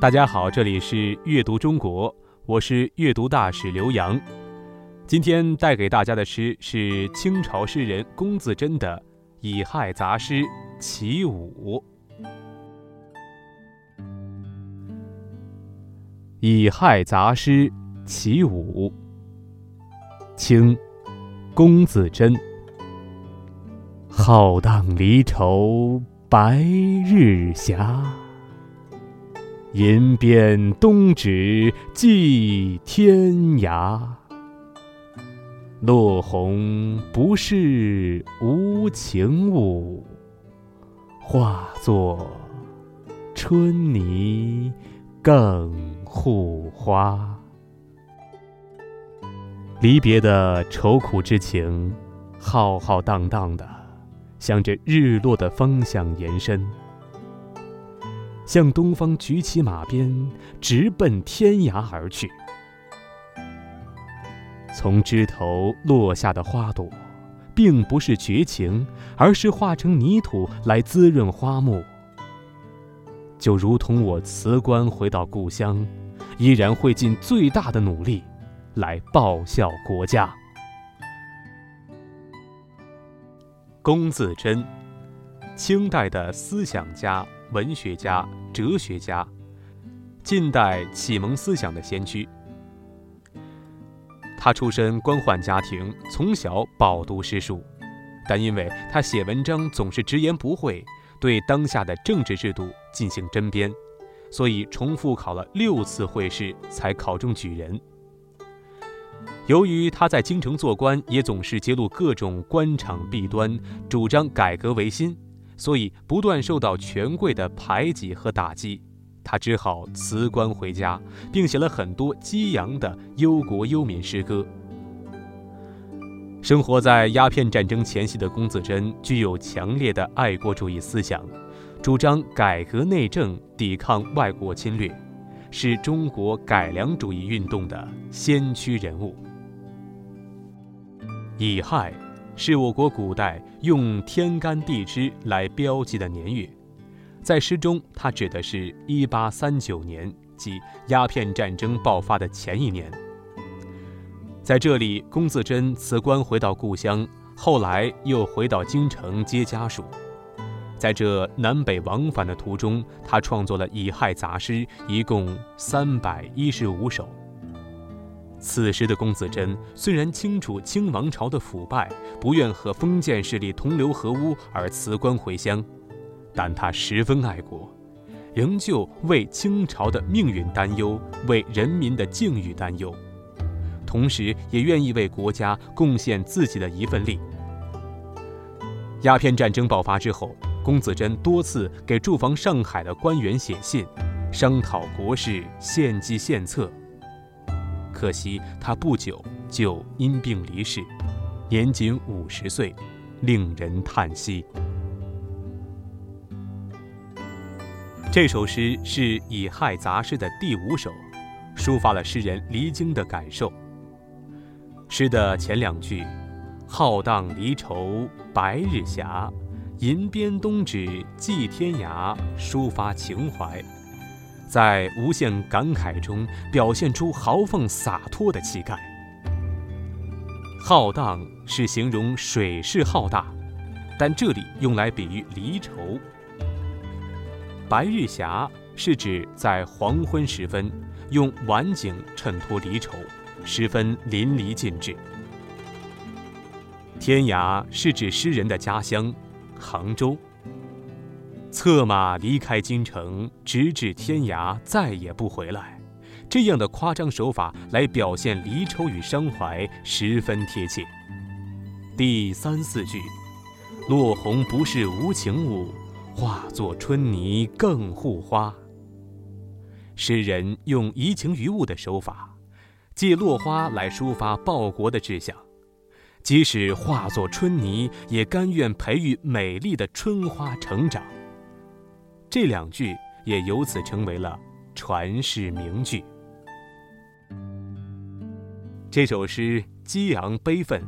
大家好，这里是阅读中国，我是阅读大使刘洋。今天带给大家的诗是清朝诗人龚自珍的《乙亥杂诗·其五》。《乙亥杂诗·其五》，清，龚自珍。浩荡离愁白日斜，银鞭东指寄天涯。落红不是无情物，化作春泥更护花。离别的愁苦之情，浩浩荡荡的。向着日落的方向延伸，向东方举起马鞭，直奔天涯而去。从枝头落下的花朵，并不是绝情，而是化成泥土来滋润花木。就如同我辞官回到故乡，依然会尽最大的努力，来报效国家。龚自珍，清代的思想家、文学家、哲学家，近代启蒙思想的先驱。他出身官宦家庭，从小饱读诗书，但因为他写文章总是直言不讳，对当下的政治制度进行针砭，所以重复考了六次会试才考中举人。由于他在京城做官，也总是揭露各种官场弊端，主张改革维新，所以不断受到权贵的排挤和打击。他只好辞官回家，并写了很多激扬的忧国忧民诗歌。生活在鸦片战争前夕的龚自珍，具有强烈的爱国主义思想，主张改革内政，抵抗外国侵略，是中国改良主义运动的先驱人物。乙亥是我国古代用天干地支来标记的年月，在诗中，它指的是一八三九年，即鸦片战争爆发的前一年。在这里，龚自珍辞官回到故乡，后来又回到京城接家属。在这南北往返的途中，他创作了乙亥杂诗，一共三百一十五首。此时的龚自珍虽然清楚清王朝的腐败，不愿和封建势力同流合污而辞官回乡，但他十分爱国，仍旧为清朝的命运担忧，为人民的境遇担忧，同时也愿意为国家贡献自己的一份力。鸦片战争爆发之后，龚自珍多次给驻防上海的官员写信，商讨国事，献计献策。可惜他不久就因病离世，年仅五十岁，令人叹息。这首诗是《乙亥杂诗》的第五首，抒发了诗人离京的感受。诗的前两句“浩荡离愁白日霞，银鞭东指寄天涯”，抒发情怀。在无限感慨中表现出豪放洒脱的气概。浩荡是形容水势浩大，但这里用来比喻离愁。白日霞是指在黄昏时分，用晚景衬托离愁，十分淋漓尽致。天涯是指诗人的家乡，杭州。策马离开京城，直至天涯，再也不回来。这样的夸张手法来表现离愁与伤怀，十分贴切。第三四句，“落红不是无情物，化作春泥更护花。”诗人用移情于物的手法，借落花来抒发报国的志向，即使化作春泥，也甘愿培育美丽的春花成长。这两句也由此成为了传世名句。这首诗激昂悲愤，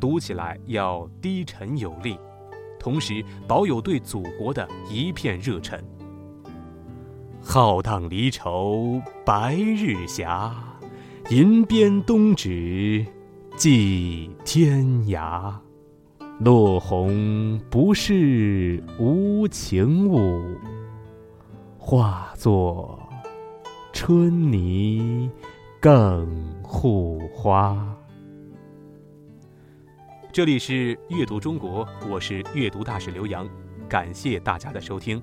读起来要低沉有力，同时保有对祖国的一片热忱。浩荡离愁白日斜，银鞭东指即天涯。落红不是无情物，化作春泥更护花。这里是阅读中国，我是阅读大使刘洋，感谢大家的收听。